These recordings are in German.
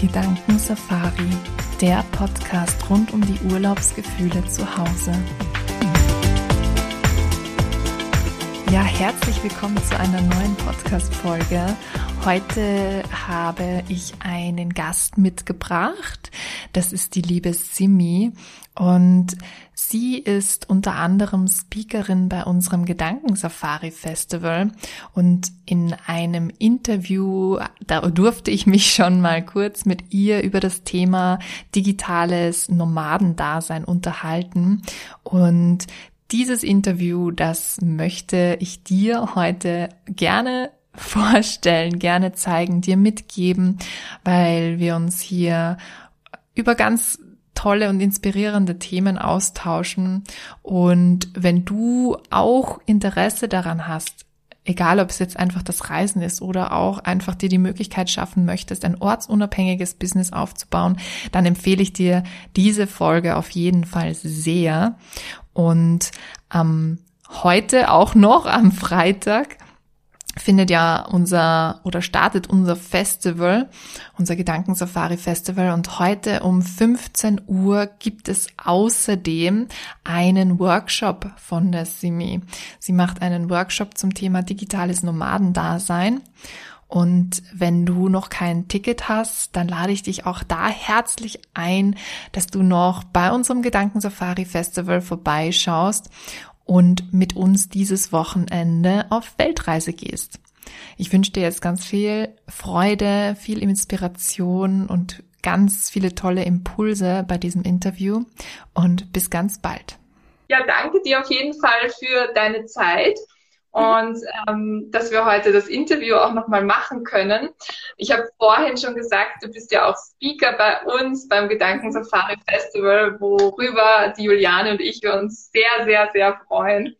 Gedankensafari, der Podcast rund um die Urlaubsgefühle zu Hause. Ja, herzlich willkommen zu einer neuen Podcast-Folge. Heute habe ich einen Gast mitgebracht. Das ist die liebe Simi und sie ist unter anderem Speakerin bei unserem Gedankensafari Festival. Und in einem Interview, da durfte ich mich schon mal kurz mit ihr über das Thema digitales Nomadendasein unterhalten. Und dieses Interview, das möchte ich dir heute gerne vorstellen, gerne zeigen, dir mitgeben, weil wir uns hier über ganz tolle und inspirierende Themen austauschen. Und wenn du auch Interesse daran hast, egal ob es jetzt einfach das Reisen ist oder auch einfach dir die Möglichkeit schaffen möchtest, ein ortsunabhängiges Business aufzubauen, dann empfehle ich dir diese Folge auf jeden Fall sehr. Und ähm, heute auch noch am Freitag findet ja unser oder startet unser Festival, unser Gedankensafari Festival und heute um 15 Uhr gibt es außerdem einen Workshop von der Simi. Sie macht einen Workshop zum Thema digitales Nomadendasein. Und wenn du noch kein Ticket hast, dann lade ich dich auch da herzlich ein, dass du noch bei unserem Gedankensafari Festival vorbeischaust und mit uns dieses Wochenende auf Weltreise gehst. Ich wünsche dir jetzt ganz viel Freude, viel Inspiration und ganz viele tolle Impulse bei diesem Interview und bis ganz bald. Ja, danke dir auf jeden Fall für deine Zeit und ähm, dass wir heute das Interview auch nochmal machen können. Ich habe vorhin schon gesagt, du bist ja auch Speaker bei uns beim Gedankensafari Festival, worüber die Juliane und ich uns sehr, sehr, sehr freuen.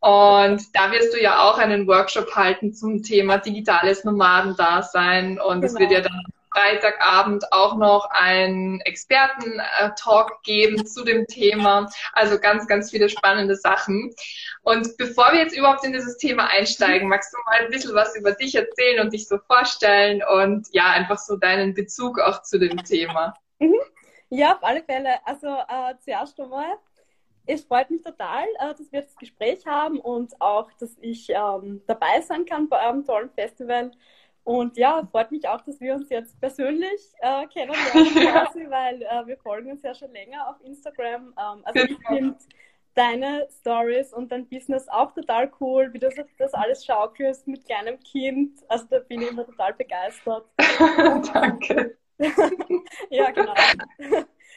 Und da wirst du ja auch einen Workshop halten zum Thema digitales Nomadendasein. Und es wird ja dann Freitagabend auch noch einen Experten-Talk geben zu dem Thema. Also ganz, ganz viele spannende Sachen. Und bevor wir jetzt überhaupt in dieses Thema einsteigen, magst du mal ein bisschen was über dich erzählen und dich so vorstellen und ja, einfach so deinen Bezug auch zu dem Thema. Mhm. Ja, auf alle Fälle. Also äh, zuerst einmal, es freut mich total, äh, dass wir das Gespräch haben und auch, dass ich ähm, dabei sein kann bei eurem tollen Festival. Und ja, freut mich auch, dass wir uns jetzt persönlich äh, kennenlernen, quasi, weil äh, wir folgen uns ja schon länger auf Instagram. Ähm, also ich genau. finde deine Stories und dein Business auch total cool, wie du das alles schaukelst mit kleinem Kind. Also da bin ich immer total begeistert. Danke. ja, genau.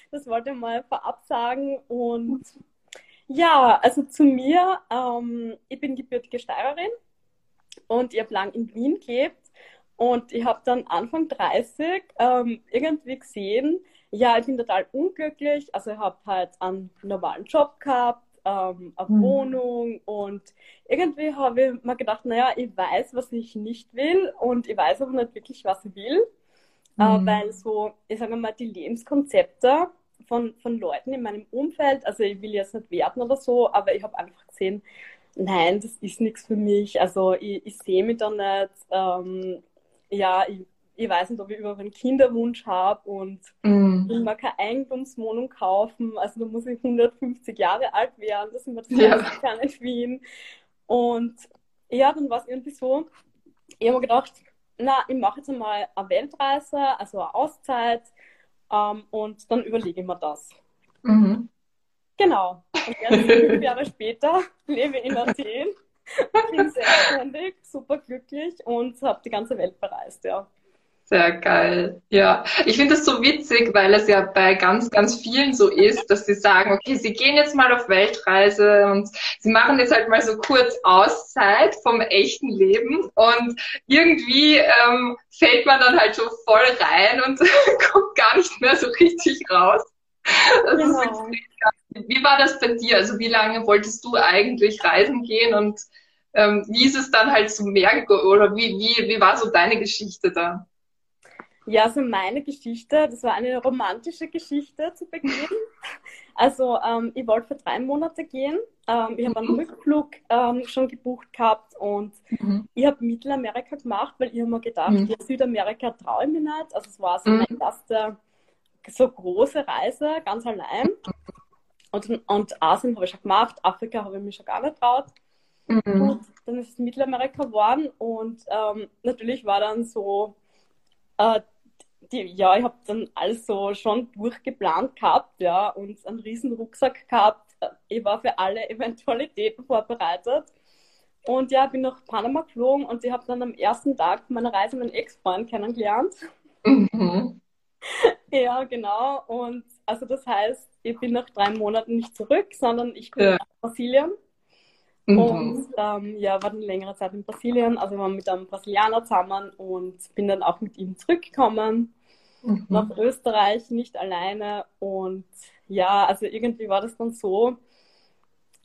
Das wollte ich mal vorab sagen. Und ja, also zu mir, ähm, ich bin gebürtige Steirerin und ich habe lang in Wien gelebt und ich habe dann Anfang 30 ähm, irgendwie gesehen, ja, ich bin total unglücklich. Also ich habe halt einen normalen Job gehabt, ähm, eine mhm. Wohnung und irgendwie habe ich mir gedacht, naja, ich weiß, was ich nicht will und ich weiß aber nicht wirklich, was ich will. Äh, mhm. Äh, weil so, ich sage mal, die Lebenskonzepte von, von Leuten in meinem Umfeld, also ich will jetzt nicht werten oder so, aber ich habe einfach gesehen, nein, das ist nichts für mich. Also ich, ich sehe mich da nicht. Ähm, ja, ich, ich weiß nicht, ob ich überhaupt einen Kinderwunsch habe und mm. will mir keine Eigentumswohnung kaufen. Also da muss ich 150 Jahre alt werden, das sind wir das ja. kann in Wien. Und ja, dann war es irgendwie so, ich habe mir gedacht, na, ich mache jetzt einmal eine Weltreise, also eine Auszeit ähm, und dann überlege ich mir das. Mhm. Genau. Und jetzt, fünf Jahre später, lebe ich in Athen bin selbstständig, super glücklich und habe die ganze Welt bereist, ja. Sehr geil. Ja, ich finde es so witzig, weil es ja bei ganz, ganz vielen so ist, dass sie sagen, okay, sie gehen jetzt mal auf Weltreise und sie machen jetzt halt mal so kurz Auszeit vom echten Leben und irgendwie ähm, fällt man dann halt so voll rein und kommt gar nicht mehr so richtig raus. Das genau. wie war das bei dir? Also wie lange wolltest du eigentlich reisen gehen und ähm, wie ist es dann halt zu mehr oder wie, wie, wie war so deine Geschichte da? Ja, also meine Geschichte, das war eine romantische Geschichte zu Beginn. Also ähm, ich wollte für drei Monate gehen. Ähm, ich habe einen mhm. Rückflug ähm, schon gebucht gehabt und mhm. ich habe Mittelamerika gemacht, weil ich habe mir gedacht, mhm. ja, Südamerika traue ich mir nicht. Also es war so meine mhm. erste so große Reise, ganz allein. Und, und Asien habe ich schon gemacht, Afrika habe ich mich schon gar nicht traut. Mhm. Gut, dann ist es Mittelamerika geworden und ähm, natürlich war dann so äh, die, ja, ich habe dann alles so schon durchgeplant gehabt, ja, und einen riesen Rucksack gehabt. Ich war für alle Eventualitäten vorbereitet. Und ja, bin nach Panama geflogen und ich habe dann am ersten Tag meiner Reise meinen Ex-Freund kennengelernt. Mhm. ja, genau. Und also das heißt, ich bin nach drei Monaten nicht zurück, sondern ich komme ja. nach Brasilien. Mhm. Und ähm, ja, war dann längere Zeit in Brasilien, also war mit einem Brasilianer zusammen und bin dann auch mit ihm zurückgekommen mhm. nach Österreich, nicht alleine. Und ja, also irgendwie war das dann so.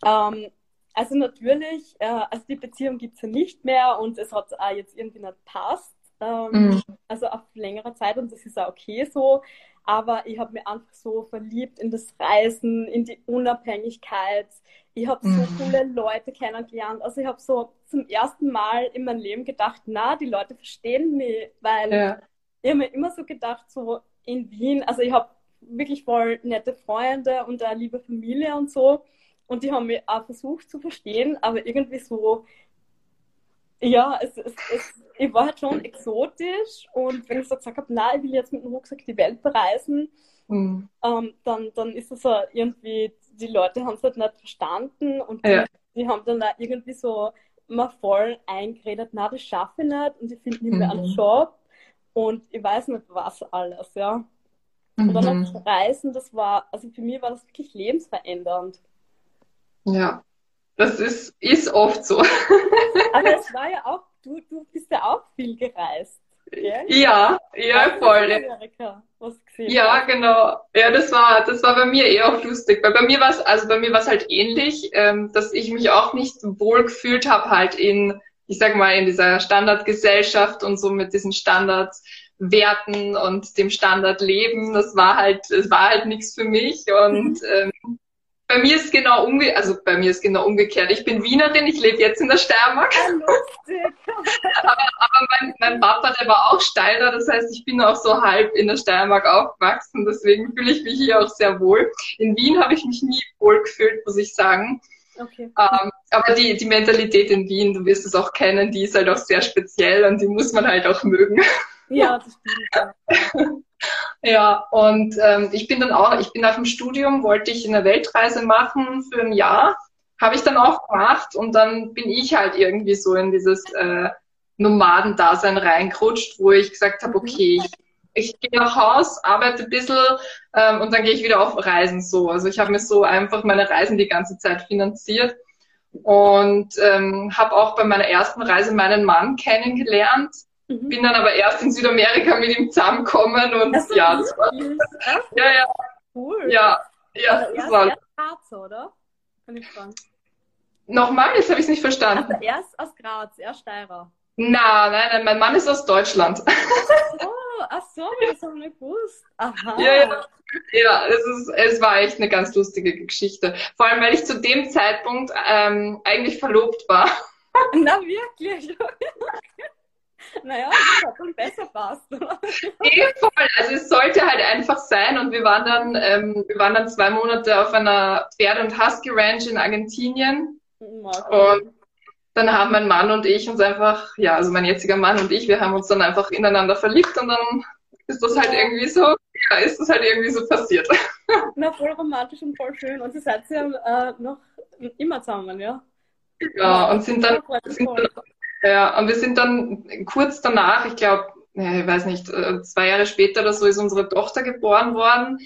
Ähm, also natürlich, äh, also die Beziehung gibt es ja nicht mehr und es hat auch jetzt irgendwie nicht passt. Ähm, mhm. Also auf längere Zeit und das ist auch okay so. Aber ich habe mich einfach so verliebt in das Reisen, in die Unabhängigkeit. Ich habe so mhm. coole Leute kennengelernt. Also ich habe so zum ersten Mal in meinem Leben gedacht, na, die Leute verstehen mich, weil ja ich habe mir immer so gedacht, so in Wien, also ich habe wirklich voll nette Freunde und eine liebe Familie und so. Und die haben mich auch versucht zu verstehen, aber irgendwie so, ja, es, es, es, ich war halt schon exotisch und wenn ich so gesagt habe, nein, ich will jetzt mit dem Rucksack die Welt bereisen, mhm. ähm, dann, dann ist es so irgendwie, die Leute haben es halt nicht verstanden und ja. die, die, haben dann auch irgendwie so mal voll eingeredet, na, das schaffe ich nicht und ich finde nicht mehr mhm. einen Job und ich weiß nicht was alles, ja. Und dann das mhm. Reisen, das war, also für mich war das wirklich lebensverändernd. Ja, das ist, ist oft so. Aber es war ja auch, du, du bist ja auch viel gereist. Ja, ja, ja voll. Amerika, was gesehen ja, genau. Ja, das war, das war bei mir eher auch lustig, weil bei mir war es, also bei mir war es halt ähnlich, ähm, dass ich mich auch nicht wohl gefühlt habe, halt in ich sag mal, in dieser Standardgesellschaft und so mit diesen Standardwerten und dem Standardleben, das war halt, es war halt nichts für mich und ähm, bei mir ist genau umge also bei mir ist genau umgekehrt. Ich bin Wienerin, ich lebe jetzt in der Steiermark. aber, aber mein, mein Papa, der war auch Steirer, das heißt, ich bin auch so halb in der Steiermark aufgewachsen, deswegen fühle ich mich hier auch sehr wohl. In Wien habe ich mich nie wohl gefühlt, muss ich sagen. Okay. Ähm, aber die, die Mentalität in Wien, du wirst es auch kennen, die ist halt auch sehr speziell und die muss man halt auch mögen. Ja, das stimmt. Ja, und ähm, ich bin dann auch, ich bin nach dem Studium, wollte ich eine Weltreise machen für ein Jahr. Habe ich dann auch gemacht und dann bin ich halt irgendwie so in dieses äh, Nomadendasein reingerutscht, wo ich gesagt habe, mhm. okay, ich ich gehe nach Haus, arbeite ein bisschen ähm, und dann gehe ich wieder auf Reisen so. Also ich habe mir so einfach meine Reisen die ganze Zeit finanziert und ähm, habe auch bei meiner ersten Reise meinen Mann kennengelernt. Mhm. Bin dann aber erst in Südamerika mit ihm zusammengekommen und das ja, das war ja ja cool. Ja, ja, also das war Graz, oder? Kann ich fragen. Nochmal, jetzt habe ich es nicht verstanden. Also erst aus Graz, er Steirer. Na, nein, nein, mein Mann ist aus Deutschland. Oh, ach so, das habe ich nicht gewusst. Aha. Ja, ja. Ja, es, ist, es war echt eine ganz lustige Geschichte. Vor allem, weil ich zu dem Zeitpunkt ähm, eigentlich verlobt war. Na, wirklich? naja, das hat dann besser passt. Nee, voll. Also es sollte halt einfach sein und wir waren dann, ähm, wir waren dann zwei Monate auf einer Pferde- und Husky Ranch in Argentinien. Und dann haben mein Mann und ich uns einfach, ja, also mein jetziger Mann und ich, wir haben uns dann einfach ineinander verliebt und dann ist das halt irgendwie so, ja, ist das halt irgendwie so passiert. Na, voll romantisch und voll schön. Und sie seid ja äh, noch immer zusammen, ja? Ja, und sind dann, sind dann, ja, und wir sind dann kurz danach, ich glaube, ich weiß nicht, äh, zwei Jahre später oder so ist unsere Tochter geboren worden.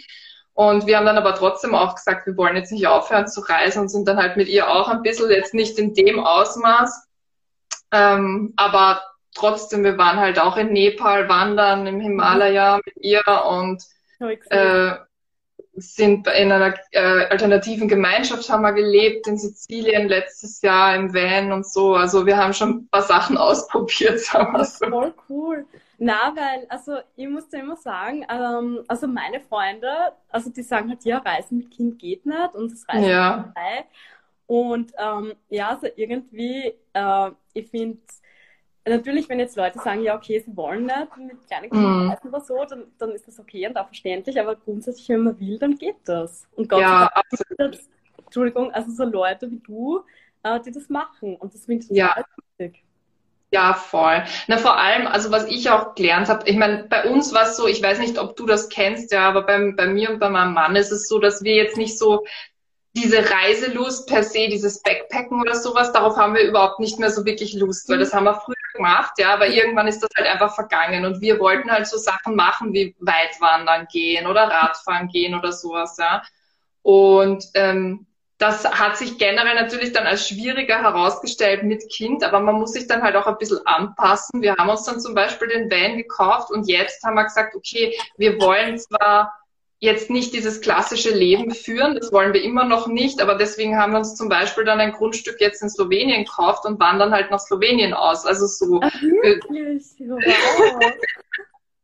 Und wir haben dann aber trotzdem auch gesagt, wir wollen jetzt nicht aufhören zu reisen und sind dann halt mit ihr auch ein bisschen, jetzt nicht in dem Ausmaß, ähm, aber trotzdem, wir waren halt auch in Nepal wandern, im Himalaya mit ihr und äh, sind in einer äh, alternativen Gemeinschaft haben wir gelebt in Sizilien letztes Jahr im Van und so. Also wir haben schon ein paar Sachen ausprobiert, sagen wir so. Voll cool. Na, weil, also ich muss dir immer sagen, ähm, also meine Freunde, also die sagen halt, ja, Reisen mit Kind geht nicht und das Reisen Ja. vorbei. Und ähm, ja, also irgendwie, äh, ich finde, natürlich, wenn jetzt Leute sagen, ja, okay, sie wollen nicht mit kleinen Kindern reisen oder so, dann, dann ist das okay und auch verständlich, aber grundsätzlich, wenn man will, dann geht das. Und Gott Ja, sei Dank es, Entschuldigung, also so Leute wie du, äh, die das machen. Und das finde ich Ja. wichtig. Ja, voll. Na, vor allem, also was ich auch gelernt habe, ich meine, bei uns war es so, ich weiß nicht, ob du das kennst, ja, aber bei, bei mir und bei meinem Mann ist es so, dass wir jetzt nicht so diese Reiselust per se, dieses Backpacken oder sowas, darauf haben wir überhaupt nicht mehr so wirklich Lust, weil das haben wir früher gemacht, ja, aber irgendwann ist das halt einfach vergangen und wir wollten halt so Sachen machen wie Weitwandern gehen oder Radfahren gehen oder sowas, ja. Und ähm, das hat sich generell natürlich dann als schwieriger herausgestellt mit Kind, aber man muss sich dann halt auch ein bisschen anpassen. Wir haben uns dann zum Beispiel den Van gekauft und jetzt haben wir gesagt, okay, wir wollen zwar jetzt nicht dieses klassische Leben führen, das wollen wir immer noch nicht, aber deswegen haben wir uns zum Beispiel dann ein Grundstück jetzt in Slowenien gekauft und wandern halt nach Slowenien aus. Also so, Ach, wirklich? Wow.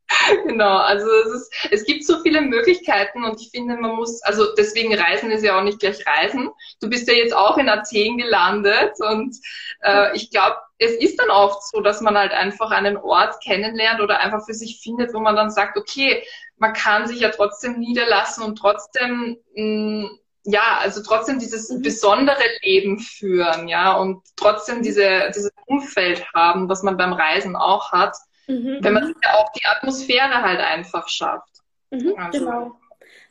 Genau, also es, ist, es gibt so viele Möglichkeiten und ich finde, man muss, also deswegen Reisen ist ja auch nicht gleich Reisen. Du bist ja jetzt auch in Athen gelandet und äh, ich glaube, es ist dann oft so, dass man halt einfach einen Ort kennenlernt oder einfach für sich findet, wo man dann sagt, okay, man kann sich ja trotzdem niederlassen und trotzdem, mh, ja, also trotzdem dieses Mhm. besondere Leben führen, ja, und trotzdem diese, dieses Umfeld haben, was man beim Reisen auch hat Mhm. wenn man sich ja auch die Atmosphäre halt einfach schafft. Mhm, Also, genau.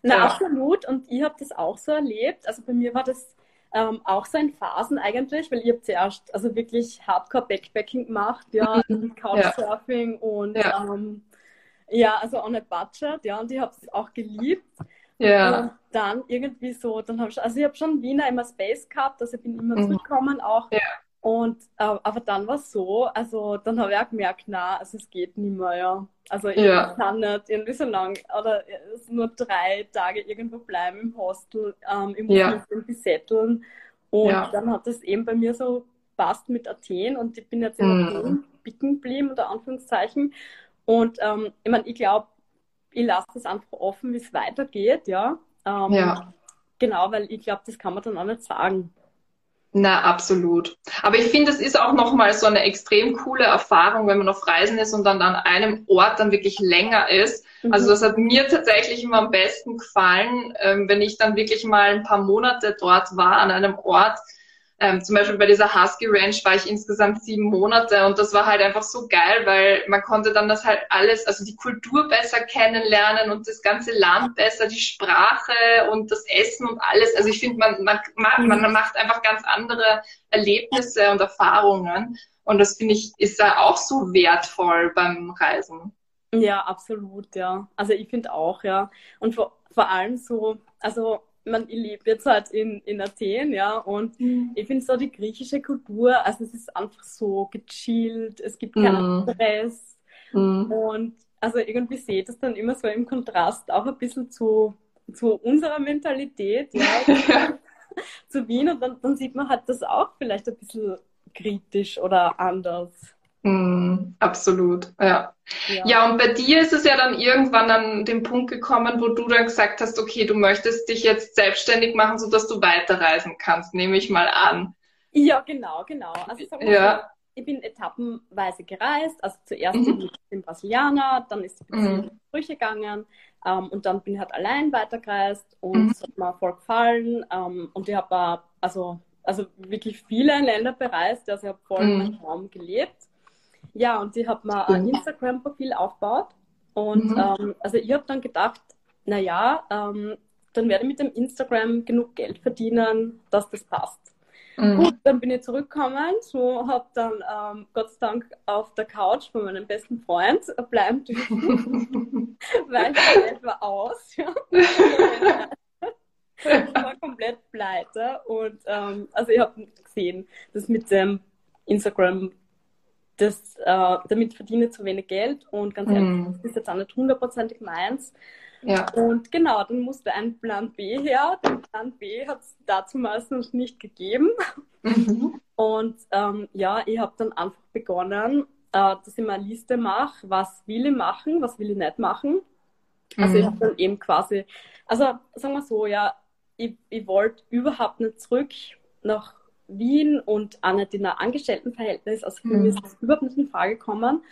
Na, ja. absolut. Und ich habe das auch so erlebt. Also bei mir war das ähm, auch so in Phasen eigentlich, weil ich habe zuerst also wirklich Hardcore-Backpacking gemacht, ja, Couchsurfing und Ja. ähm, ja, also on a budget, ja, und ich habe es auch geliebt. Ja, Und dann irgendwie so, dann habe ich, also ich habe schon Wiener immer Space gehabt, also ich bin immer Mhm. zurückgekommen auch. Ja. Und aber dann war es so, also dann habe ich auch gemerkt, na, also es geht nicht mehr, ja. Also ich Ja. kann nicht irgendwie so lang oder es nur drei Tage irgendwo bleiben im Hostel, ähm, ich muss Ja. mich irgendwie setteln. Und Ja. dann hat das eben bei mir so passt mit Athen und ich bin jetzt in Mhm. Athen bicken geblieben, unter Anführungszeichen. Und ähm, ich meine, ich glaube, ich lasse das einfach offen, wie es weitergeht, ja. Ähm, Ja. Genau, weil ich glaube, das kann man dann auch nicht sagen. na, absolut. Aber ich finde, es ist auch nochmal so eine extrem coole Erfahrung, wenn man auf Reisen ist und dann an einem Ort dann wirklich länger ist. Also Mhm. das hat mir tatsächlich immer am besten gefallen, ähm, wenn ich dann wirklich mal ein paar Monate dort war an einem Ort. Ähm, zum Beispiel bei dieser Husky Ranch war ich insgesamt sieben Monate und das war halt einfach so geil, weil man konnte dann das halt alles, also die Kultur besser kennenlernen und das ganze Land besser, die Sprache und das Essen und alles. Also ich finde, man, man, man, man macht einfach ganz andere Erlebnisse und Erfahrungen und das finde ich ist da auch so wertvoll beim Reisen. Ja, absolut, ja. Also ich finde auch, ja. Und vor, vor allem so, also man, ich lebe jetzt halt in, in Athen, ja, und ich finde so die griechische Kultur, also es ist einfach so gechillt, es gibt keinen Mhm. Stress Mhm. und also irgendwie sehe ich das dann immer so im Kontrast auch ein bisschen zu, zu unserer Mentalität, ja, zu Wien und dann, dann sieht man halt das auch vielleicht ein bisschen kritisch oder anders. Mm, absolut, ja. Ja. Ja, und bei dir ist es ja dann irgendwann an den Punkt gekommen, wo du dann gesagt hast, okay, du möchtest dich jetzt selbstständig machen, sodass du weiterreisen kannst, nehme ich mal an. Ja, genau, genau. Also Ja. so, ich bin etappenweise gereist. Also zuerst Mhm. dem Brasilianer, dann ist die Beziehung Mhm. durchgegangen ähm, und dann bin ich halt allein weitergereist und Mhm. es hat mir voll gefallen. Ähm, und ich habe also, also wirklich viele Länder bereist. Also ich habe voll Mhm. meinen Traum gelebt. Ja, und ich habe mir ein. Instagram-Profil aufgebaut. Und Mhm. ähm, also ich habe dann gedacht, naja, ähm, dann werde ich mit dem Instagram genug Geld verdienen, dass das passt. Mm. Gut, dann bin ich zurückgekommen, so habe dann ähm, Gott sei Dank auf der Couch von meinem besten Freund bleiben dürfen, weil das Geld war aus. Ja. Ich war komplett pleite und ähm, also ich habe gesehen, dass mit dem Instagram das, äh, damit verdiene zu wenig Geld und ganz ehrlich, Mm. das ist jetzt auch nicht hundertprozentig meins. Ja. Und genau, dann musste ein Plan B her. Den Plan B hat es dazu meistens nicht gegeben. Mhm. Und ähm, ja, ich habe dann einfach begonnen, äh, dass ich mir eine Liste mache, was will ich machen, was will ich nicht machen. Also mhm. ich habe dann eben quasi, also sagen wir so, ja, ich, ich wollte überhaupt nicht zurück nach Wien und auch nicht in ein Angestelltenverhältnis. Also für mhm. mich ist das überhaupt nicht in Frage gekommen.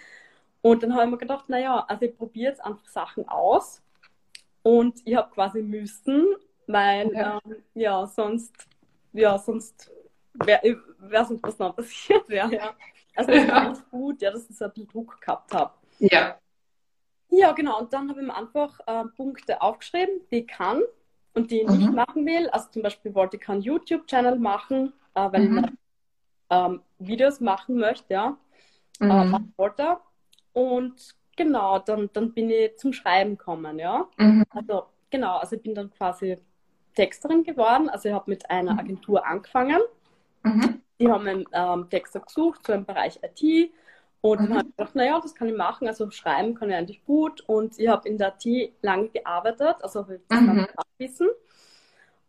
Und dann habe ich mir gedacht, naja, also ich probiere jetzt einfach Sachen aus. Und ich habe quasi müssen, weil ja, ähm, ja sonst, ja, sonst wäre wär sonst was noch passiert wäre. Ja. Also das ja. war gut, ja, dass ich so ein bisschen Druck gehabt habe. Ja. Ja, genau. Und dann habe ich mir einfach äh, Punkte aufgeschrieben, die ich kann und die ich mhm. nicht machen will. Also zum Beispiel wollte ich keinen YouTube-Channel machen, äh, weil mhm. ich ähm, Videos machen möchte, ja. Äh, mhm. Äh, wollte. Und genau, dann, dann bin ich zum Schreiben gekommen, ja. Mhm. Also genau, also ich bin dann quasi Texterin geworden. Also ich habe mit einer mhm. Agentur angefangen. Mhm. Die haben einen ähm, Texter gesucht, so im Bereich IT. Und dann habe ich gedacht, naja, das kann ich machen. Also schreiben kann ich eigentlich gut. Und ich habe in der IT lange gearbeitet, also habe ich das mhm. wissen.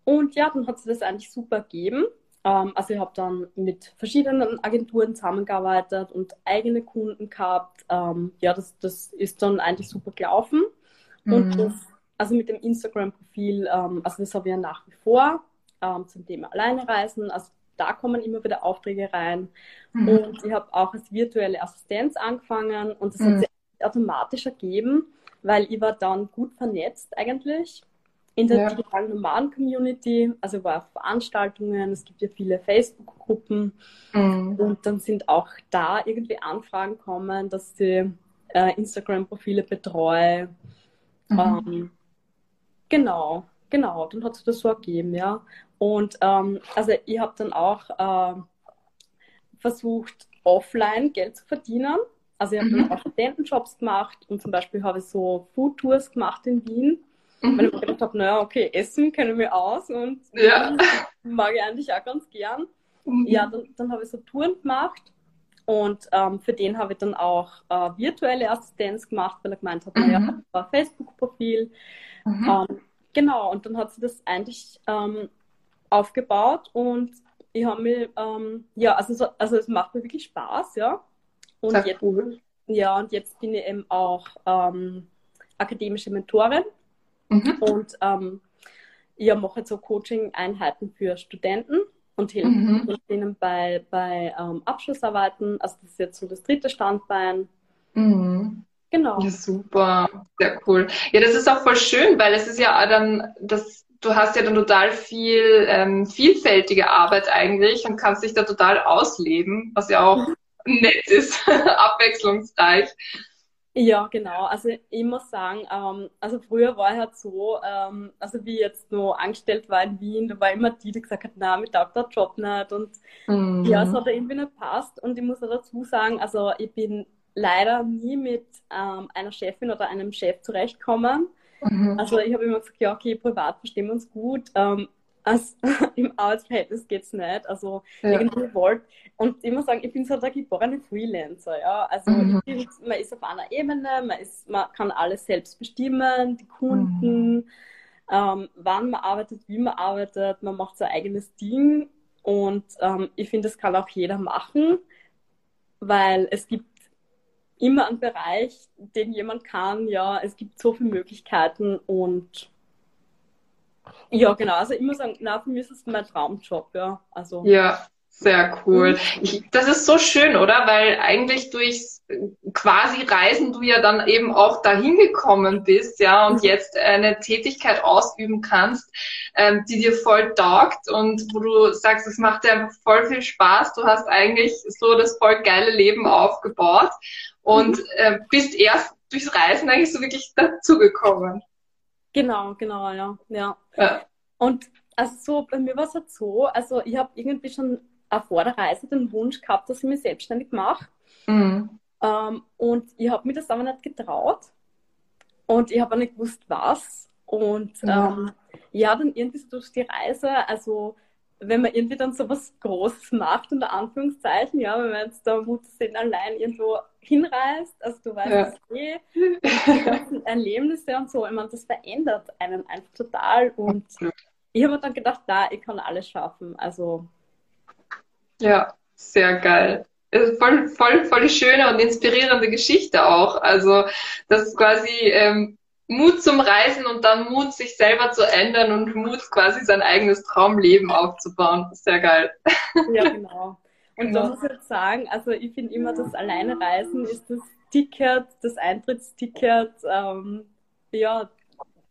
Und ja, dann hat sich das eigentlich super gegeben. Ähm, also ich habe dann mit verschiedenen Agenturen zusammengearbeitet und eigene Kunden gehabt. Ähm, ja, das, das ist dann eigentlich super gelaufen. Mhm. Und das, also mit dem Instagram-Profil, ähm, also das habe ich ja nach wie vor zum Thema Alleinereisen. Also da kommen immer wieder Aufträge rein. Mhm. Und ich habe auch als virtuelle Assistenz angefangen und das mhm. hat sich automatisch ergeben, weil ich war dann gut vernetzt eigentlich in der ja. digitalen Nomaden-Community, also war auf Veranstaltungen, es gibt ja viele Facebook-Gruppen mhm. und dann sind auch da irgendwie Anfragen kommen, dass sie äh, Instagram-Profile betreue. Mhm. Ähm, genau, genau, dann hat sich das so ergeben, ja. Und ähm, also ich habe dann auch äh, versucht, offline Geld zu verdienen. Also ich habe mhm. dann auch Studentenjobs gemacht und zum Beispiel habe ich so Food-Tours gemacht in Wien Mhm. Weil ich mir gedacht habe, naja, okay, Essen kenne ich mir aus und ja. mag ich eigentlich auch ganz gern. Mhm. Ja, dann, dann habe ich so Touren gemacht und ähm, für den habe ich dann auch äh, virtuelle Assistenz gemacht, weil er gemeint hat, mhm. naja, war Facebook-Profil. Mhm. Ähm, genau, und dann hat sie das eigentlich ähm, aufgebaut und ich habe mir, ähm, ja, also, so, also es macht mir wirklich Spaß, ja. Und Sehr jetzt, cool. Ja, und jetzt bin ich eben auch ähm, akademische Mentorin Mhm. Und ähm, ich mache jetzt so Coaching-Einheiten für Studenten und helfe mhm. denen bei, bei ähm, Abschlussarbeiten. Also das ist jetzt so das dritte Standbein. Mhm. Genau. Ja, super, sehr cool. Ja, das ist auch voll schön, weil es ist ja dann, das, du hast ja dann total viel ähm, vielfältige Arbeit eigentlich und kannst dich da total ausleben, was ja auch mhm. nett ist, abwechslungsreich. Ja, genau. Also ich muss sagen, ähm, also früher war ich halt so, ähm, also wie ich jetzt noch angestellt war in Wien, da war immer die, die gesagt hat, na, mir taugt der Job nicht und mhm. ja, es hat irgendwie nicht passt und ich muss auch dazu sagen, also ich bin leider nie mit ähm, einer Chefin oder einem Chef zurechtgekommen. Mhm. Also ich habe immer gesagt, ja, okay, privat verstehen wir uns gut, ähm, also, im Arbeitsverhältnis geht es nicht. Also ja. irgendwie wollt. Und ich muss sagen, ich bin so der geborene Freelancer, ja. Also mhm. bin, man ist auf einer Ebene, man, ist, man kann alles selbst bestimmen, die Kunden, mhm. ähm, wann man arbeitet, wie man arbeitet, man macht sein eigenes Ding. Und ähm, ich finde, das kann auch jeder machen, weil es gibt immer einen Bereich, den jemand kann, ja, es gibt so viele Möglichkeiten und ja, genau. Also ich muss sagen, na, für mich ist es mein Traumjob, ja. Also. Ja, sehr cool. Ich, das ist so schön, oder? Weil eigentlich durchs quasi Reisen du ja dann eben auch dahin gekommen bist, ja, und mhm. jetzt eine Tätigkeit ausüben kannst, ähm, die dir voll taugt und wo du sagst, es macht dir einfach voll viel Spaß. Du hast eigentlich so das voll geile Leben aufgebaut und mhm. äh, bist erst durchs Reisen eigentlich so wirklich dazugekommen. Genau, genau, ja. ja. ja. Und also so, bei mir war es halt so, also ich habe irgendwie schon vor der Reise den Wunsch gehabt, dass ich mich selbstständig mache. Mhm. Ähm, und ich habe mir das aber nicht getraut. Und ich habe auch nicht gewusst, was. Und ja. ähm, ja, dann irgendwie so durch die Reise, also wenn man irgendwie dann so was Großes macht, unter Anführungszeichen, ja, wenn man jetzt da Muttersinn allein irgendwo hinreist, also du weißt ja. es eh, die ganzen Erlebnisse und so, ich meine, das verändert einen einfach total und ich habe dann gedacht, da, ich kann alles schaffen, also. Ja, sehr geil. voll, voll, voll schöne und inspirierende Geschichte auch. Also, das ist quasi ähm, Mut zum Reisen und dann Mut, sich selber zu ändern und Mut, quasi sein eigenes Traumleben aufzubauen. Sehr geil. Ja, genau. Und genau. da muss ich jetzt sagen, also ich finde immer, das alleine Reisen ist das Ticket, das Eintrittsticket, ähm, ja,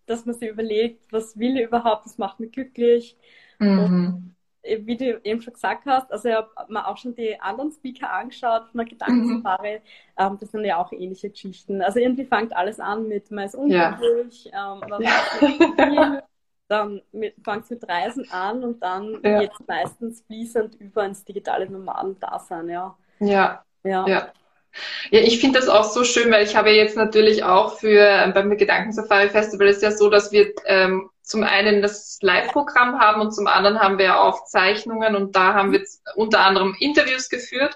dass man sich überlegt, was will ich überhaupt, was macht mich glücklich. Mhm. Und wie du eben schon gesagt hast, also ich habe mir auch schon die anderen Speaker angeschaut von der Gedankensafari, mhm. ähm, das sind ja auch ähnliche Geschichten. Also irgendwie fängt alles an mit, man ist unglücklich, ja. ähm, ja. dann fängt es mit Reisen an und dann ja. geht es meistens fließend über ins digitale Nomaden-Dasein, ja. Ja. Ja. ja. Ja, ich finde das auch so schön, weil ich habe jetzt natürlich auch für ähm, beim Gedankensafari Festival ist ja so, dass wir ähm, zum einen das Live-Programm haben und zum anderen haben wir Aufzeichnungen und da haben wir unter anderem Interviews geführt.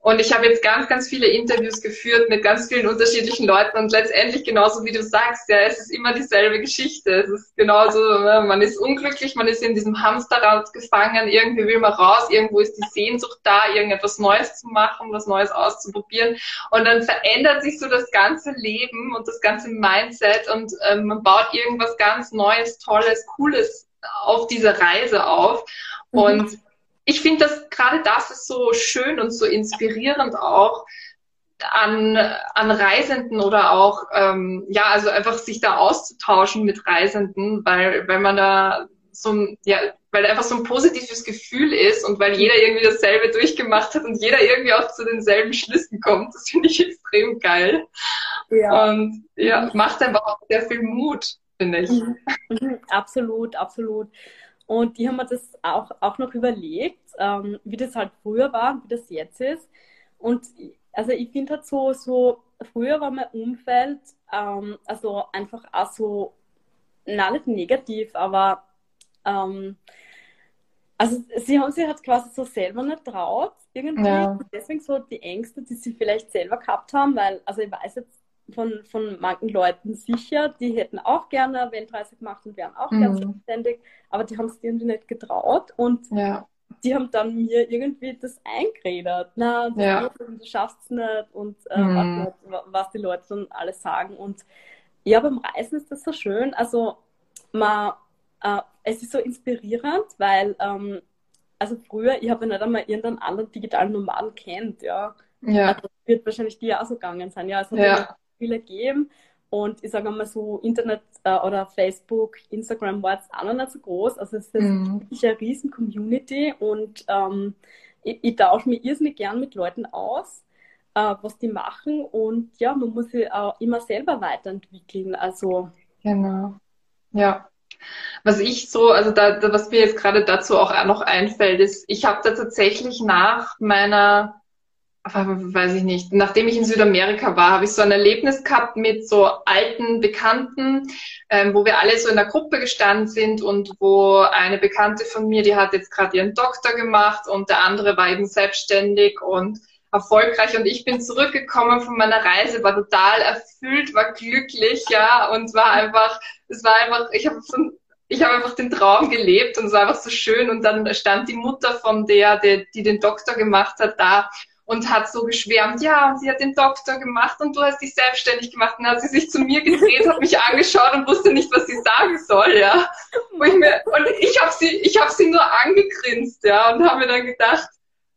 Und ich habe jetzt ganz, ganz viele Interviews geführt mit ganz vielen unterschiedlichen Leuten und letztendlich genauso wie du sagst, ja, es ist immer dieselbe Geschichte. Es ist genauso, ne, man ist unglücklich, man ist in diesem Hamsterrad gefangen, irgendwie will man raus, irgendwo ist die Sehnsucht da, irgendetwas Neues zu machen, was Neues auszuprobieren. Und dann verändert sich so das ganze Leben und das ganze Mindset und ähm, man baut irgendwas ganz Neues, Tolles, Cooles auf diese Reise auf. Mhm. Ich finde, dass gerade das ist so schön und so inspirierend auch an, an Reisenden oder auch, ähm, ja, also einfach sich da auszutauschen mit Reisenden, weil, weil man da so ein, ja, weil einfach so ein positives Gefühl ist und weil jeder irgendwie dasselbe durchgemacht hat und jeder irgendwie auch zu denselben Schlüssen kommt. Das finde ich extrem geil. Ja. Und ja, macht einfach auch sehr viel Mut, finde ich. Mhm. Mhm. Absolut, absolut. Und die haben mir das auch, auch noch überlegt, ähm, wie das halt früher war und wie das jetzt ist. Und also ich finde halt so, so, früher war mein Umfeld, ähm, also einfach auch so, na nicht negativ, aber ähm, also sie haben sich halt quasi so selber nicht traut, irgendwie. Ja. Deswegen so die Ängste, die sie vielleicht selber gehabt haben, weil, also ich weiß jetzt von, von manchen Leuten sicher, die hätten auch gerne eine Weltreise gemacht und wären auch mhm. gerne selbstständig, aber die haben es irgendwie nicht getraut und ja. die haben dann mir irgendwie das eingeredet. Na, das ja. du schaffst es nicht und äh, mhm. was, was, die Leute dann alles sagen. Und ja, beim Reisen ist das so schön. Also man, äh, es ist so inspirierend, weil ähm, also früher, ich habe ja nicht einmal irgendeinen anderen digitalen Nomaden kennt, ja. Ja. Also, wird wahrscheinlich dir auch so gegangen sein. Ja, es hat ja viele geben. Und ich sage mal so, Internet äh, oder Facebook, Instagram war jetzt auch noch nicht so groß. Also es ist mhm. wirklich eine riesen Community und ähm, ich, ich tausche mich irrsinnig gern mit Leuten aus, äh, was die machen. Und ja, man muss sich auch immer selber weiterentwickeln. Also genau. Ja. Was ich so, also da, was mir jetzt gerade dazu auch noch einfällt, ist, ich habe da tatsächlich nach meiner weiß ich nicht, nachdem ich in Südamerika war, habe ich so ein Erlebnis gehabt mit so alten Bekannten, ähm, wo wir alle so in der Gruppe gestanden sind und wo eine Bekannte von mir, die hat jetzt gerade ihren Doktor gemacht und der andere war eben selbstständig und erfolgreich. Und ich bin zurückgekommen von meiner Reise, war total erfüllt, war glücklich, ja, und war einfach, es war einfach, ich habe so ich habe einfach den Traum gelebt und es war einfach so schön. Und dann stand die Mutter von der, der die den Doktor gemacht hat, da und hat so geschwärmt, ja, und sie hat den Doktor gemacht und du hast dich selbstständig gemacht. Und dann hat sie sich zu mir gedreht, hat mich angeschaut und wusste nicht, was sie sagen soll, ja. Und ich, mir, ich habe sie, ich habe sie nur angegrinst, ja, und habe mir dann gedacht,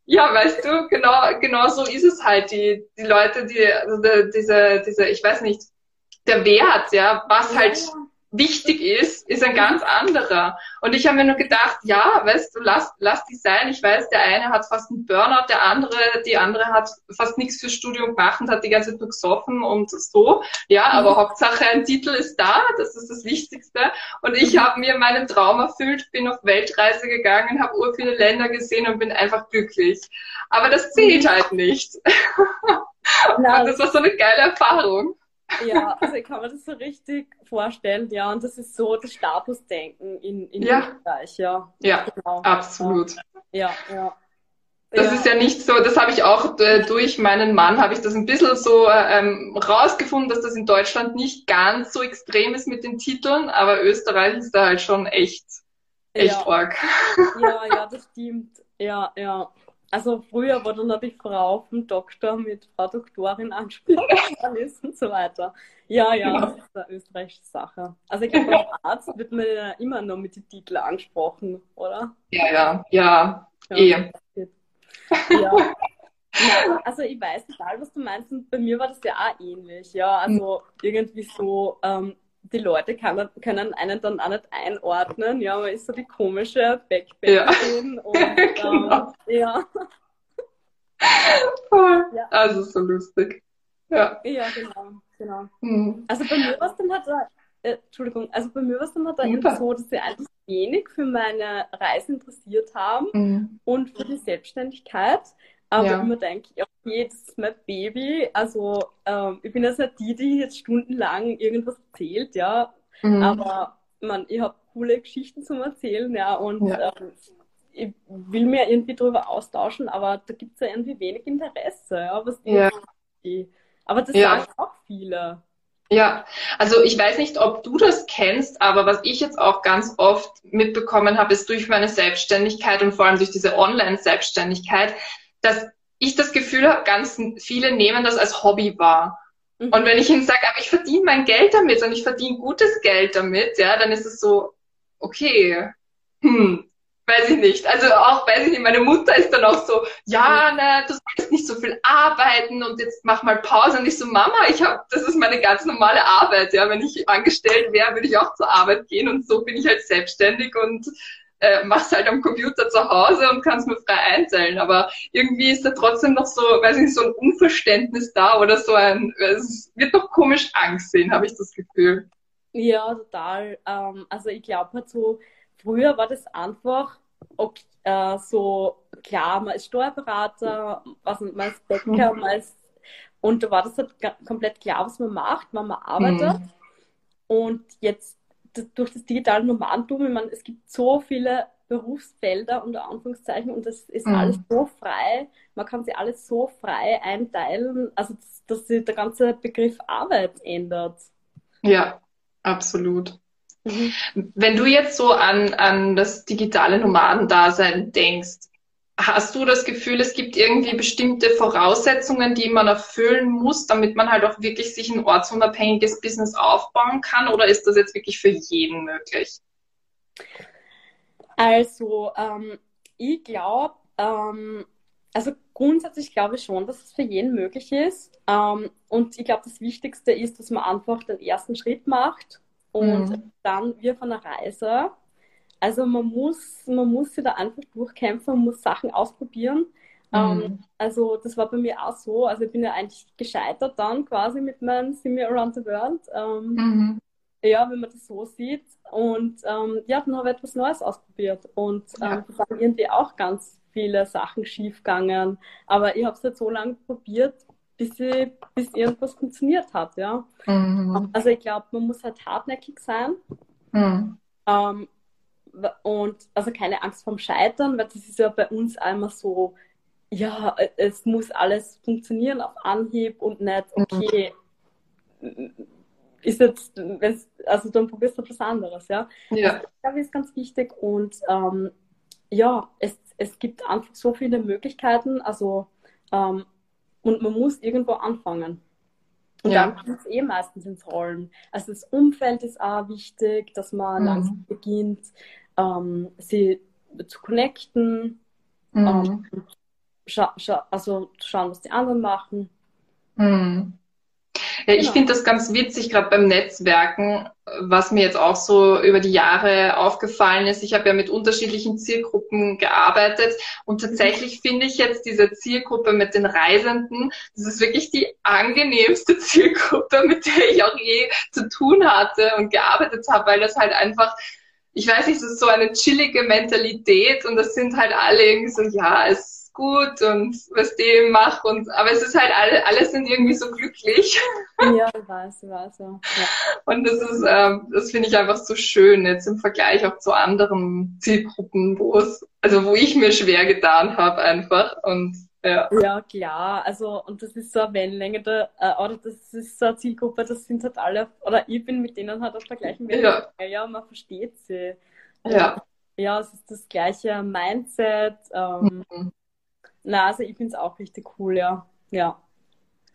ja, weißt du, genau, genau so ist es halt. Die, die Leute, die, also die, diese, diese, ich weiß nicht, der Wert, ja, was halt wichtig ist, ist ein ganz anderer. Und ich habe mir nur gedacht, ja, weißt du, lass, lass die sein. Ich weiß, der eine hat fast einen Burnout, der andere, die andere hat fast nichts fürs Studium gemacht und hat die ganze Zeit nur gesoffen und so. Ja, aber mhm. Hauptsache ein Titel ist da, das ist das Wichtigste. Und ich habe mir meinen Traum erfüllt, bin auf Weltreise gegangen, habe ur viele Länder gesehen und bin einfach glücklich. Aber das zählt mhm. halt nicht. und das war so eine geile Erfahrung. Ja, also ich kann mir das so richtig vorstellen, ja, und das ist so das Statusdenken in, in ja. Österreich, ja. Ja, genau. absolut. Ja, ja. Das ja. ist ja nicht so, das habe ich auch äh, durch meinen Mann, habe ich das ein bisschen so ähm, rausgefunden, dass das in Deutschland nicht ganz so extrem ist mit den Titeln, aber Österreich ist da halt schon echt, echt ja. arg. Ja, ja, das stimmt. Ja, ja. Also früher wurde dann die Frau vom Doktor mit Frau Doktorin angesprochen und so weiter. Ja, ja, das ist eine österreichische Sache. Also ich glaube, als Arzt wird man ja immer noch mit den Titeln angesprochen, oder? Ja, ja, ja, ja eh. Ja. Ja, also ich weiß total, was du meinst und bei mir war das ja auch ähnlich. Ja, also irgendwie so, ähm, die Leute kann, können einen dann auch nicht einordnen. Ja, man ist so die komische Backpackerin ja. und genau. ähm, ja. Voll. Ja. Also so lustig. Ja. Ja, genau, genau. Mhm. Also bei mir war es dann halt, äh, Entschuldigung, also bei mir war es dann halt Super. so, dass sie eigentlich wenig für meine Reise interessiert haben mhm. und für die Selbstständigkeit. Aber ja. ich mir denke, okay, das ist mein Baby. Also ähm, ich bin also die, die jetzt stundenlang irgendwas erzählt, ja. Mhm. Aber man, ich habe coole Geschichten zum Erzählen, ja. Und ja. Ähm, ich will mir irgendwie darüber austauschen, aber da gibt es ja irgendwie wenig Interesse, ja. Was ja. Die, aber das ja. sagen auch viele. Ja, also ich weiß nicht, ob du das kennst, aber was ich jetzt auch ganz oft mitbekommen habe, ist durch meine Selbstständigkeit und vor allem durch diese Online-Selbstständigkeit, dass ich das Gefühl habe, ganz viele nehmen das als Hobby wahr. Mhm. Und wenn ich ihnen sage, aber ich verdiene mein Geld damit und ich verdiene gutes Geld damit, ja, dann ist es so, okay, hm, weiß ich nicht. Also auch, weiß ich nicht, meine Mutter ist dann auch so, ja, na, du sollst nicht so viel arbeiten und jetzt mach mal Pause. Und ich so, Mama, ich habe, das ist meine ganz normale Arbeit, ja. Wenn ich angestellt wäre, würde ich auch zur Arbeit gehen und so bin ich halt selbstständig und äh, mach's halt am Computer zu Hause und kann's mir frei einteilen. Aber irgendwie ist da trotzdem noch so, weiß ich nicht, so ein Unverständnis da oder so ein, es wird doch komisch angesehen, habe ich das Gefühl. Ja, total. Ähm, also ich glaube halt so, früher war das einfach okay, äh, so, klar, man ist Steuerberater, was, man ist Bäcker, man ist, und da war das halt komplett klar, was man macht, wann man arbeitet. Mhm. Und jetzt durch das digitale Nomadentum, ich meine, es gibt so viele Berufsfelder unter Anführungszeichen und das ist mhm. alles so frei, man kann sich alles so frei einteilen, also dass, dass sich der ganze Begriff Arbeit ändert. Ja, absolut. Mhm. Wenn du jetzt so an, an das digitale Nomadendasein denkst, Hast du das Gefühl, es gibt irgendwie bestimmte Voraussetzungen, die man erfüllen muss, damit man halt auch wirklich sich ein ortsunabhängiges Business aufbauen kann? Oder ist das jetzt wirklich für jeden möglich? Also, ähm, ich glaube, ähm, also grundsätzlich glaube ich schon, dass es für jeden möglich ist. Ähm, und ich glaube, das Wichtigste ist, dass man einfach den ersten Schritt macht und mhm. dann wir von der Reise also man muss, man muss sich da einfach durchkämpfen, man muss Sachen ausprobieren. Mhm. Ähm, also das war bei mir auch so. Also ich bin ja eigentlich gescheitert dann quasi mit meinem Semi Around the World. Ähm, mhm. Ja, wenn man das so sieht. Und ähm, ja, dann habe ich etwas Neues ausprobiert. Und ähm, da waren irgendwie auch ganz viele Sachen schiefgegangen. Aber ich habe es halt so lange probiert, bis, ich, bis irgendwas funktioniert hat. Ja? Mhm. Also ich glaube, man muss halt hartnäckig sein. Mhm. Ähm, und also keine Angst vorm Scheitern, weil das ist ja bei uns einmal so, ja, es muss alles funktionieren auf Anhieb und nicht, okay, ist jetzt, also dann probierst du was anderes, ja. Ja. Also, das ist ganz wichtig und ähm, ja, es, es gibt einfach so viele Möglichkeiten, also ähm, und man muss irgendwo anfangen. Und ja. dann kommt es eh meistens ins Rollen. Also das Umfeld ist auch wichtig, dass man mhm. langsam beginnt, ähm, sie zu connecten, mhm. ähm, scha scha also schauen, was die anderen machen. Mhm. Ja, ich genau. finde das ganz witzig, gerade beim Netzwerken, was mir jetzt auch so über die Jahre aufgefallen ist. Ich habe ja mit unterschiedlichen Zielgruppen gearbeitet und tatsächlich finde ich jetzt diese Zielgruppe mit den Reisenden, das ist wirklich die angenehmste Zielgruppe, mit der ich auch je zu tun hatte und gearbeitet habe, weil das halt einfach ich weiß nicht, es ist so eine chillige Mentalität und das sind halt alle irgendwie so, ja, es ist gut und was dem macht und, aber es ist halt alle, alle sind irgendwie so glücklich. Ja, ich weiß, ich weiß, ja. Und das ist, ähm, das finde ich einfach so schön jetzt im Vergleich auch zu anderen Zielgruppen, wo es, also wo ich mir schwer getan habe einfach und ja. ja, klar. Also, und das ist so eine Wellenlänge, da, äh, oder das ist so eine Zielgruppe, das sind halt alle, oder ich bin mit denen halt auf der gleichen Wellenlänge. Ja, ja man versteht sie. Ja. Ja, es ist das gleiche Mindset. Ähm, mhm. na, also ich finde es auch richtig cool, ja. Ja.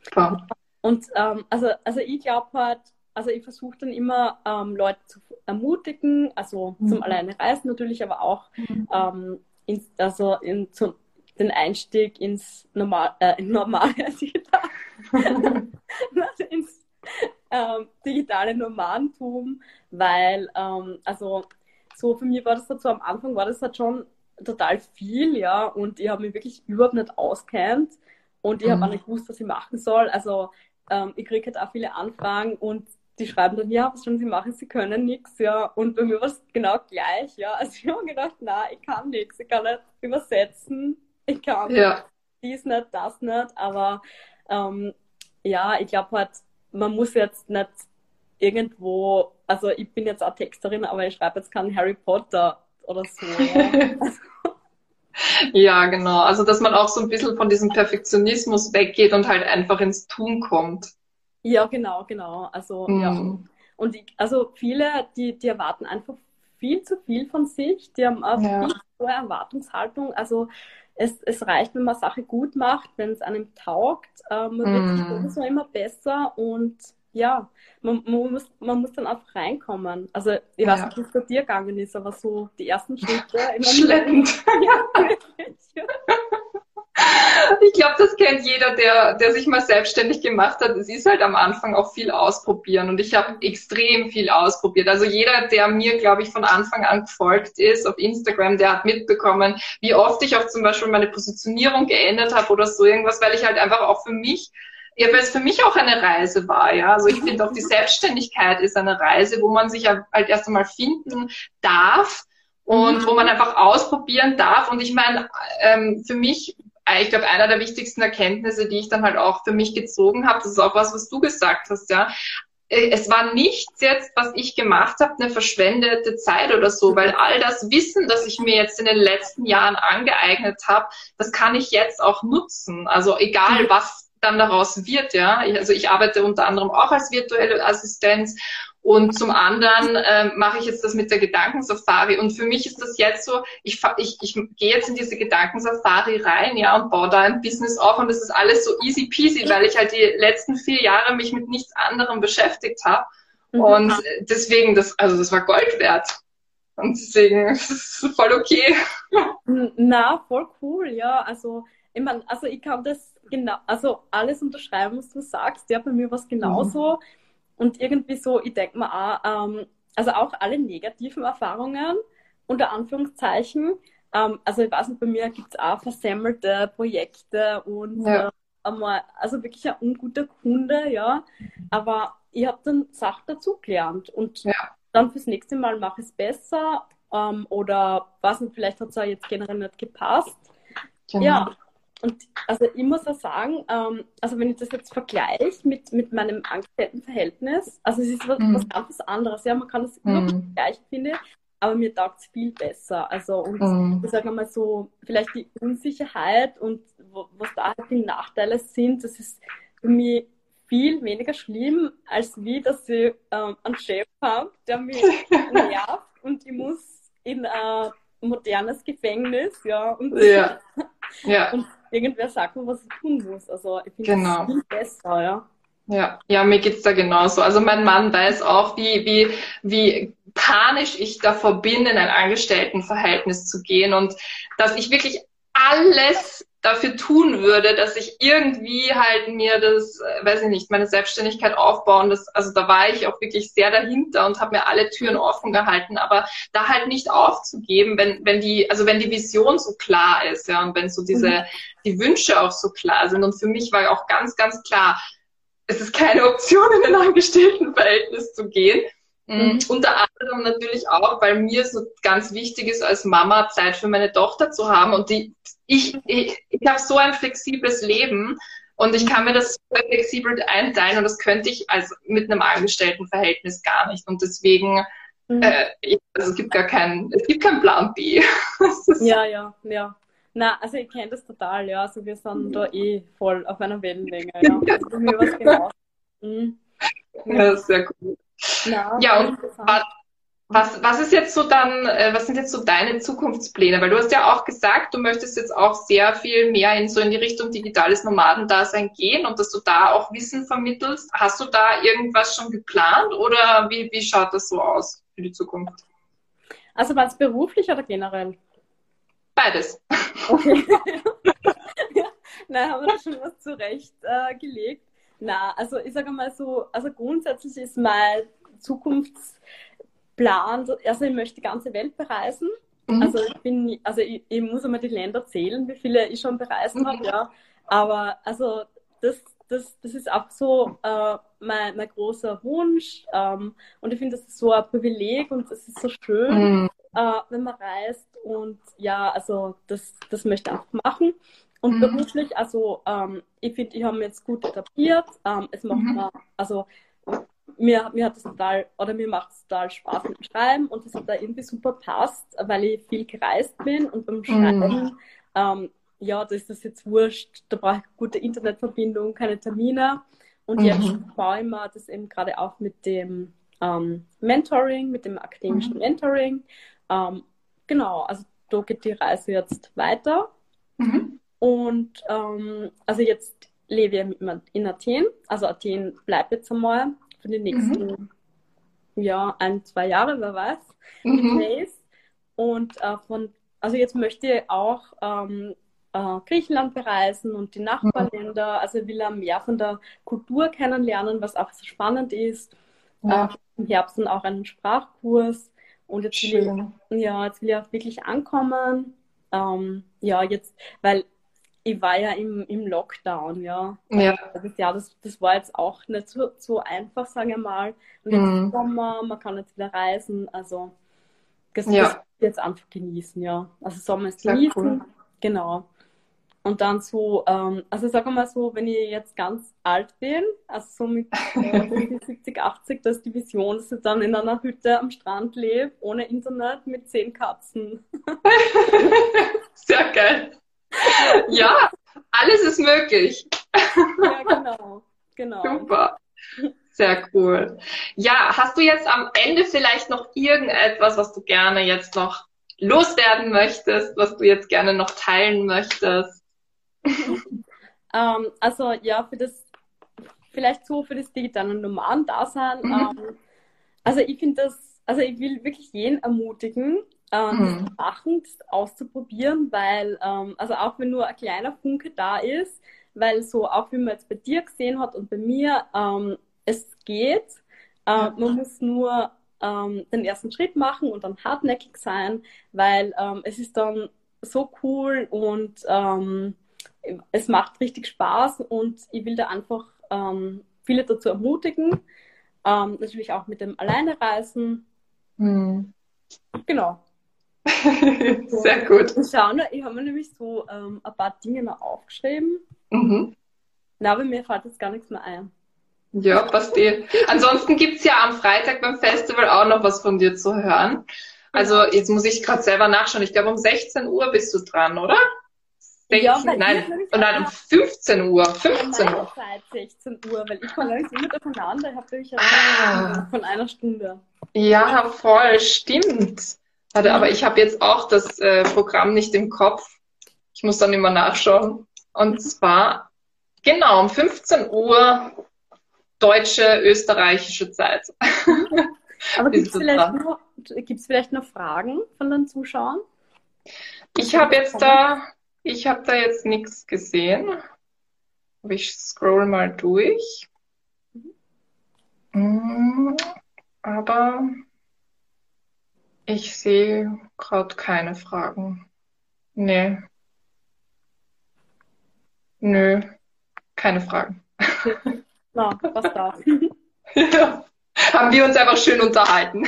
Super. Und ähm, also, also ich glaube halt, also ich versuche dann immer ähm, Leute zu ermutigen, also mhm. zum alleine Reisen natürlich, aber auch mhm. ähm, ins, also in, zum, den Einstieg ins normal, äh, normale also ins ähm, digitale Nomadentum, weil ähm, also so für mich war das halt so am Anfang war das halt schon total viel, ja, und ich habe mich wirklich überhaupt nicht auskennt und ich mhm. habe auch nicht gewusst, was ich machen soll. Also ähm, ich kriege halt auch viele Anfragen und die schreiben dann, ja, was sollen sie machen? Sie können nichts, ja. Und bei mir war es genau gleich, ja. Also ich habe gedacht, na, ich kann nichts, ich kann nicht übersetzen, ich kann ja. dies nicht, das nicht, aber ähm, ja, ich glaube halt, man muss jetzt nicht irgendwo, also ich bin jetzt auch Texterin, aber ich schreibe jetzt keinen Harry Potter oder so. Ja. genau. Also dass man auch so ein bisschen von diesem Perfektionismus weggeht und halt einfach ins Tun kommt. Ja, genau, genau. Also mhm. ja. Und ich, also viele, die, die erwarten einfach viel zu viel von sich, die haben auch ja. viel hohe Erwartungshaltung. Also es, es reicht, wenn man Sache gut macht, wenn es einem taugt. Äh, man wird mm. sich mhm. sowieso immer besser und ja, man, man, muss, man muss dann einfach reinkommen. Also ich weiß nicht, wie es bei dir gegangen ist, aber so die ersten Schritte. Schleppend. ja. Ich glaube, das kennt jeder, der, der sich mal selbstständig gemacht hat. Es ist halt am Anfang auch viel ausprobieren und ich habe extrem viel ausprobiert. Also jeder, der mir, glaube ich, von Anfang an gefolgt ist auf Instagram, der hat mitbekommen, wie oft ich auch zum Beispiel meine Positionierung geändert habe oder so irgendwas, weil ich halt einfach auch für mich ja, weil es für mich auch eine Reise war, ja. Also ich finde auch die Selbstständigkeit ist eine Reise, wo man sich halt erst einmal finden darf und mhm. wo man einfach ausprobieren darf. Und ich meine, ähm, für mich ich glaube, einer der wichtigsten Erkenntnisse, die ich dann halt auch für mich gezogen habe, das ist auch was, was du gesagt hast, ja. Äh, es war nichts jetzt, was ich gemacht habe, eine verschwendete Zeit oder so, weil all das Wissen, das ich mir jetzt in den letzten Jahren angeeignet habe, das kann ich jetzt auch nutzen. Also egal, was dann daraus wird, ja. Also ich arbeite unter anderem auch als virtuelle Assistenz und zum anderen äh, mache ich jetzt das mit der Gedankensafari. Und für mich ist das jetzt so, ich, ich, ich gehe jetzt in diese Gedankensafari rein, ja, und baue da ein Business auf und das ist alles so easy peasy, weil ich halt die letzten vier Jahre mich mit nichts anderem beschäftigt habe. Mhm. Und deswegen, das, also das war Gold wert. Und deswegen ist es voll okay. Na, voll cool, ja. Also, ich meine, also ich kann das genau, also alles unterschreiben, was du sagst. Ja, bei mir war es genauso. Mhm und irgendwie so, ich denke mir auch, ähm, also auch alle negativen Erfahrungen, unter Anführungszeichen, ähm, also ich weiß nicht, bei mir gibt es auch versammelte Projekte und ja. äh, einmal, also wirklich ein unguter Kunde, ja, aber ich habe dann Sachen dazugelernt und ja. dann fürs nächste Mal mache ich es besser ähm, oder weiß nicht, vielleicht hat es auch jetzt generell nicht gepasst. Genau. Ja, und also ich muss auch sagen, ähm, also wenn ich das jetzt vergleiche mit, mit meinem Angestelltenverhältnis, also es ist was, mhm. was ganz anderes. Ja, man kann das immer mhm. vergleichen, finde ich, aber mir taugt es viel besser. Also und mhm. ich sage mal so, vielleicht die Unsicherheit und wo, was da halt die Nachteile sind, das ist für mich viel weniger schlimm, als wie, dass ich ähm, einen Chef habe, der mich nervt und ich muss in ein modernes Gefängnis, ja. Und, ja. ja. und irgendwer sagt mir, was ich tun muss. Also ich finde genau. das viel besser, ja. Ja, ja, mir geht's da genauso. Also mein Mann weiß auch, wie, wie, wie panisch ich davor bin, in ein Angestelltenverhältnis zu gehen und dass ich wirklich alles dafür tun würde, dass ich irgendwie halt mir das, äh, weiß ich nicht, meine Selbstständigkeit aufbauen. Das, also da war ich auch wirklich sehr dahinter und habe mir alle Türen offen gehalten, aber da halt nicht aufzugeben, wenn, wenn die, also wenn die Vision so klar ist, ja, und wenn so diese, mhm. die Wünsche auch so klar sind. Und für mich war auch ganz, ganz klar, es ist keine Option, in ein Angestelltenverhältnis zu gehen. Mhm. mhm. Unter anderem natürlich auch, weil mir so ganz wichtig ist, als Mama Zeit für meine Tochter zu haben. Und die, ich, ich, ich habe so ein flexibles Leben und ich kann mir das so flexibel einteilen und das könnte ich als mit einem Angestelltenverhältnis gar nicht. Und deswegen, mhm. äh, also es gibt gar keinen, es gibt keinen Plan B. ja, ja, ja. Na, also ich kenne das total, ja. Also wir sind da eh voll auf einer Wellenlänge, ja. Also bei was genau. Mhm. Ja, sehr gut. Na, ja, und was, Was, was ist jetzt so dann, äh, was sind jetzt so deine Zukunftspläne? Weil du hast ja auch gesagt, du möchtest jetzt auch sehr viel mehr in so in die Richtung digitales Nomadendasein gehen und dass du da auch Wissen vermittelst. Hast du da irgendwas schon geplant oder wie, wie schaut das so aus für die Zukunft? Also war es beruflich oder generell? Beides. Okay. Na, haben wir da schon was zurechtgelegt? Äh, Na, also ich sage mal so, also grundsätzlich ist mein Zukunftsplan, also ich möchte die ganze Welt bereisen. Mhm. Also ich bin, also ich, ich, muss einmal die Länder zählen, wie viele ich schon bereist mhm. habe, ja. Aber also das, das, das ist auch so äh, mein, mein großer Wunsch. Ähm, und ich finde, das ist so ein Privileg und es ist so schön, mhm. äh, wenn man reist. Und ja, also das, das möchte ich auch machen. Und mhm. beruflich, also ähm, ich finde, ich habe mich jetzt gut etabliert. Ähm, es macht mhm. mir, also mir, mir hat es total, oder mir macht es total Spaß mit dem Schreiben und das hat da irgendwie super passt, weil ich viel gereist bin und beim Schreiben, mhm. ähm, ja, da ist das jetzt wurscht, da brauche ich gute Internetverbindung, keine Termine. Und mhm. jetzt baue ich mir das eben gerade auch mit dem ähm, Mentoring, mit dem akademischen mhm. Mentoring. Ähm, genau, also da geht die Reise jetzt weiter. Mhm. Und ähm, also jetzt lebe ich in Athen. Also Athen bleibt jetzt einmal für die nächsten mhm. ja, ein, zwei Jahre, wer weiß. Mhm. Und äh, von, also jetzt möchte ich auch ähm, äh, Griechenland bereisen und die Nachbarländer. Mhm. Also ich will mehr von der Kultur kennenlernen, was auch so spannend ist. Ja. Äh, Im Herbst dann auch einen Sprachkurs. Und jetzt will, ich, ja, jetzt will ich auch wirklich ankommen. Ähm, ja, jetzt, weil ich war ja im, im Lockdown, ja. ja. Also das Jahr, das, das war jetzt auch nicht so, so einfach, sagen wir mal. Und jetzt mhm. Sommer, man kann jetzt wieder reisen, also das, ja. das jetzt einfach genießen, ja. Also Sommer ist genießen, cool. genau. Und dann so, ähm, also sagen wir mal so, wenn ich jetzt ganz alt bin, also so mit äh, 70, 80, dass die Vision, dass ich dann in einer Hütte am Strand lebe, ohne Internet, mit zehn Katzen. Sehr geil. Ja, alles ist möglich. Ja, genau. genau. Super. Sehr cool. Ja, hast du jetzt am Ende vielleicht noch irgendetwas, was du gerne jetzt noch loswerden möchtest, was du jetzt gerne noch teilen möchtest? ähm, also ja, für das, vielleicht so für das digitale Nomaden-Dasein. Mhm. Ähm, also ich finde das, also ich will wirklich jeden ermutigen, ähm, mhm. machen, auszuprobieren, weil, ähm, also auch wenn nur ein kleiner Funke da ist, weil so, auch wie man jetzt bei dir gesehen hat und bei mir, ähm, es geht. Äh, man muss nur ähm, den ersten Schritt machen und dann hartnäckig sein, weil ähm, es ist dann so cool und ähm, es macht richtig Spaß und ich will da einfach ähm, viele dazu ermutigen. Ähm, natürlich auch mit dem Alleinereisen. Mhm. Genau. Sehr gut. Schau, ich habe mir nämlich so ähm, ein paar Dinge noch aufgeschrieben. Mhm. Na, aber mir fällt jetzt gar nichts mehr ein. Ja, passt eh. Ansonsten gibt es ja am Freitag beim Festival auch noch was von dir zu hören. Also jetzt muss ich gerade selber nachschauen. Ich glaube um 16 Uhr bist du dran, oder? 16, ja, nein, und dann um 15 Uhr. 15 Uhr. Zeit 16 Uhr, weil ich war langsam immer durcheinander. Ich habe nämlich ah. von einer Stunde. Ja, voll, stimmt. Warte, aber ich habe jetzt auch das äh, Programm nicht im Kopf. Ich muss dann immer nachschauen. Und zwar, genau, um 15 Uhr deutsche, österreichische Zeit. Aber gibt es vielleicht, noch, vielleicht noch Fragen von den Zuschauern? Ich habe jetzt da, ich habe da jetzt nichts gesehen. Ich scroll mal durch. Mhm. Aber ich sehe gerade keine Fragen. Nee. Nö, keine Fragen. Na, was da? ja. Haben wir uns einfach schön unterhalten.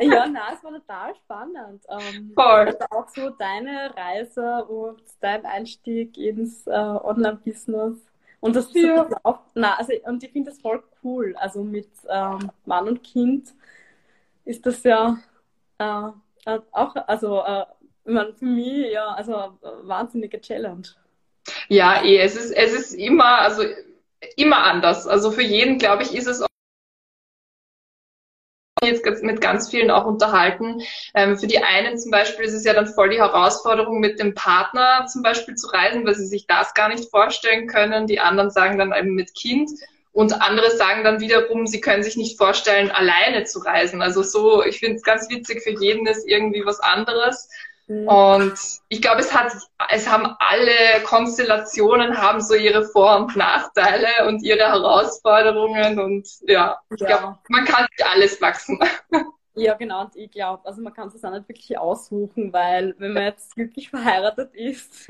ja, na, es war total spannend. Ähm, Voll. Also auch so deine Reise und dein Einstieg ins äh, Online-Business. Und das ja. auch, na, also, und ich finde das voll cool. Also mit ähm, Mann und Kind ist das ja äh, äh, auch, also äh, für mich ja, also äh, wahnsinnige Challenge. Ja, eh, es ist, es ist immer, also immer anders. Also für jeden, glaube ich, ist es jetzt mit ganz vielen auch unterhalten. Ähm, für die einen zum Beispiel ist es ja dann voll die Herausforderung, mit dem Partner zum Beispiel zu reisen, weil sie sich das gar nicht vorstellen können. Die anderen sagen dann eben mit Kind. Und andere sagen dann wiederum, sie können sich nicht vorstellen, alleine zu reisen. Also so, ich finde es ganz witzig, für jeden ist irgendwie was anderes. Mhm. Und ich glaube, es hat, es haben alle Konstellationen haben so ihre Vor- und Nachteile und ihre Herausforderungen und ja, ich ja. glaube, man kann sich alles wachsen. Ja, genau, und ich glaube, also man kann es auch nicht wirklich aussuchen, weil wenn man jetzt glücklich verheiratet ist,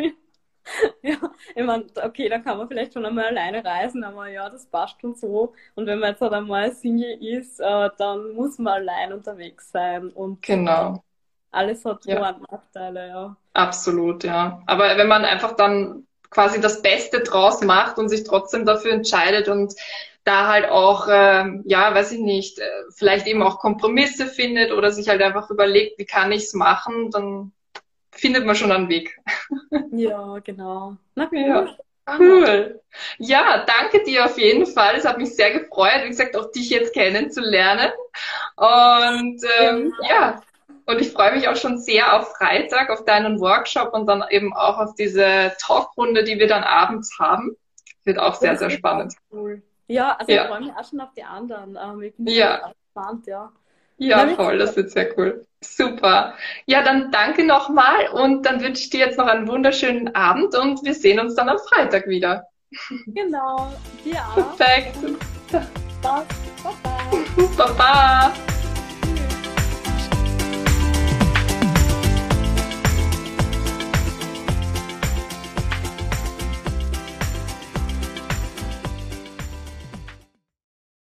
ja, ich meine, okay, dann kann man vielleicht schon einmal alleine reisen, aber ja, das passt schon so. Und wenn man jetzt halt einmal Single ist, äh, dann muss man allein unterwegs sein. Und genau. alles hat ja. Vor- und Nachteile, ja. Absolut, ja. Aber wenn man einfach dann quasi das Beste draus macht und sich trotzdem dafür entscheidet und da halt auch, äh, ja, weiß ich nicht, äh, vielleicht eben auch Kompromisse findet oder sich halt einfach überlegt, wie kann ich es machen, dann findet man schon einen Weg. Ja, genau. Na cool. Ja. Cool. Ja, danke dir auf jeden Fall. Es hat mich sehr gefreut, wie gesagt, auch dich jetzt kennenzulernen. Und ähm, ja, und ich freue mich auch schon sehr auf Freitag, auf deinen Workshop und dann eben auch auf diese Talkrunde, die wir dann abends haben. Wird auch sehr, sehr spannend. Cool. Ja, also ja. ich freue mich auch schon auf die anderen. Ähm, ich bin ja. gespannt, ja. Ja, voll, das wird sehr cool. Super. Ja, dann danke nochmal und dann wünsche ich dir jetzt noch einen wunderschönen Abend und wir sehen uns dann am Freitag wieder. Genau, dir auch. Perfekt. Baba. Baba.